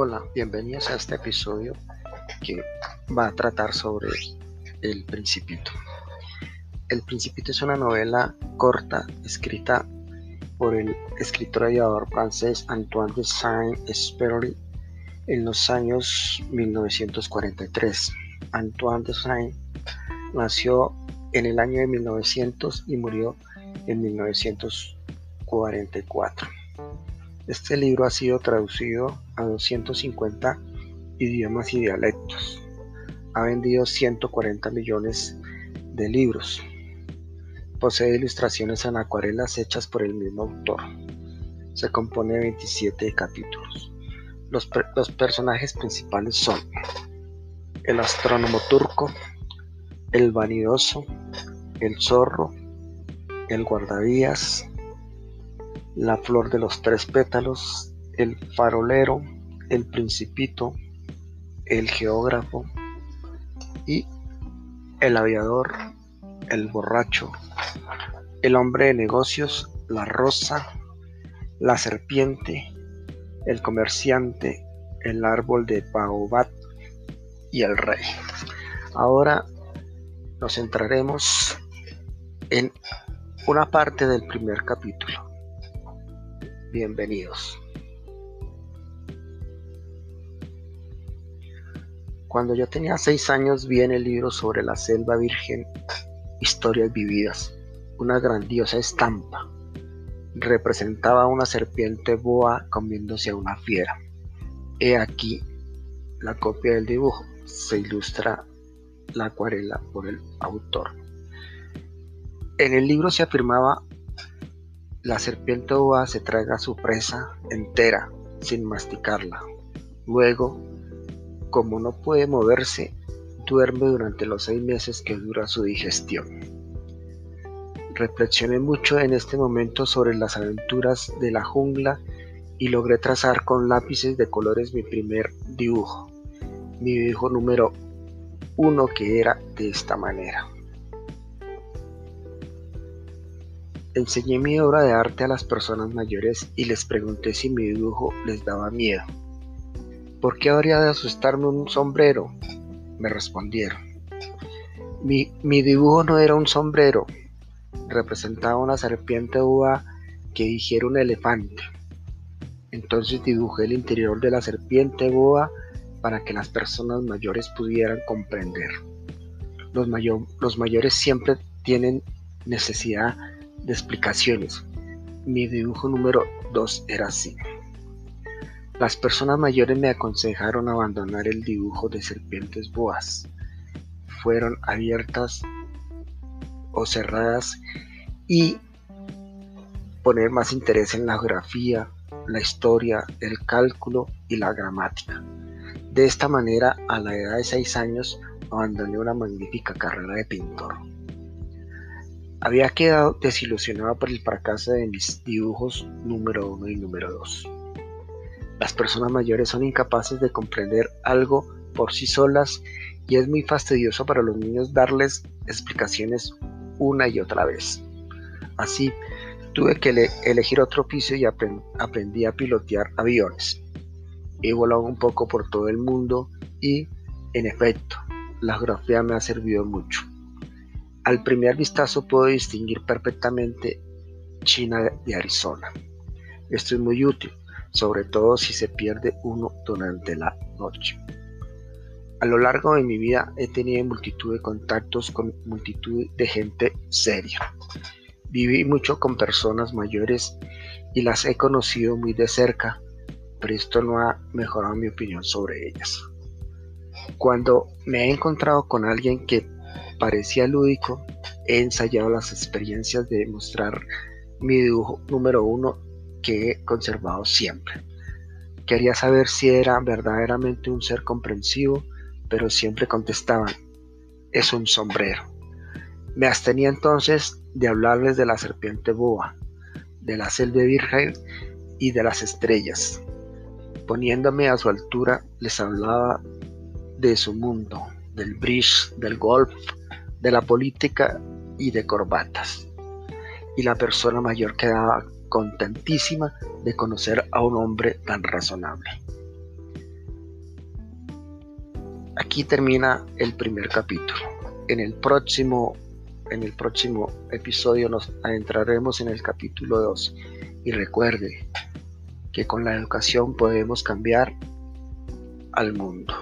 Hola, bienvenidos a este episodio que va a tratar sobre El Principito. El Principito es una novela corta escrita por el escritor y aviador francés Antoine de Saint-Exupéry en los años 1943. Antoine de Saint nació en el año de 1900 y murió en 1944. Este libro ha sido traducido a 250 idiomas y dialectos. Ha vendido 140 millones de libros. Posee ilustraciones en acuarelas hechas por el mismo autor. Se compone de 27 capítulos. Los, personajes principales son el astrónomo turco, el vanidoso, el zorro, el guardavías, la flor de los tres pétalos, el farolero, el principito, el geógrafo y el aviador, el borracho, el hombre de negocios, la rosa, la serpiente, el comerciante, el árbol de Baobab y el rey. Ahora nos centraremos en una parte del primer capítulo. Bienvenidos. Cuando yo tenía seis años vi en el libro sobre la selva virgen Historias vividas, una grandiosa estampa. Representaba una serpiente boa comiéndose a una fiera. He aquí la copia del dibujo. Se ilustra la acuarela por el autor. En el libro se afirmaba la serpiente boa se traga su presa entera, sin masticarla. Luego, como no puede moverse, duerme durante los seis meses que dura su digestión. Reflexioné mucho en este momento sobre las aventuras de la jungla y logré trazar con lápices de colores mi primer dibujo, mi dibujo número uno que era de esta manera. Enseñé mi obra de arte a las personas mayores y les pregunté si mi dibujo les daba miedo. ¿Por qué habría de asustarme un sombrero? Me respondieron. Mi, dibujo no era un sombrero, representaba una serpiente boa que dijera un elefante. Entonces dibujé el interior de la serpiente boa para que las personas mayores pudieran comprender. Los, los mayores siempre tienen necesidad de explicaciones. Mi dibujo número 2 era así. Las personas mayores me aconsejaron abandonar el dibujo de serpientes boas. Fueron abiertas o cerradas y poner más interés en la geografía, la historia, el cálculo y la gramática. De esta manera, a la edad de 6 años, abandoné una magnífica carrera de pintor. Había quedado desilusionado por el fracaso de mis dibujos número 1 y número 2. Las personas mayores son incapaces de comprender algo por sí solas y es muy fastidioso para los niños darles explicaciones una y otra vez. Así, tuve que elegir otro oficio y aprendí a pilotear aviones. He volado un poco por todo el mundo y, en efecto, la geografía me ha servido mucho. Al primer vistazo puedo distinguir perfectamente China de Arizona. Esto es muy útil, sobre todo si se pierde uno durante la noche. A lo largo de mi vida he tenido multitud de contactos con multitud de gente seria. Viví mucho con personas mayores y las he conocido muy de cerca, pero esto no ha mejorado mi opinión sobre ellas. Cuando me he encontrado con alguien que parecía lúdico, he ensayado las experiencias de mostrar mi dibujo número uno que he conservado siempre. Quería saber si era verdaderamente un ser comprensivo, pero siempre contestaban, es un sombrero. Me abstenía entonces de hablarles de la serpiente boa, de la selva virgen y de las estrellas. Poniéndome a su altura, les hablaba de su mundo, del bridge, del golf, de la política y de corbatas. Y la persona mayor quedaba contentísima de conocer a un hombre tan razonable. Aquí termina el primer capítulo. En el próximo, en el próximo episodio nos adentraremos en el capítulo 2. Y recuerde que con la educación podemos cambiar al mundo.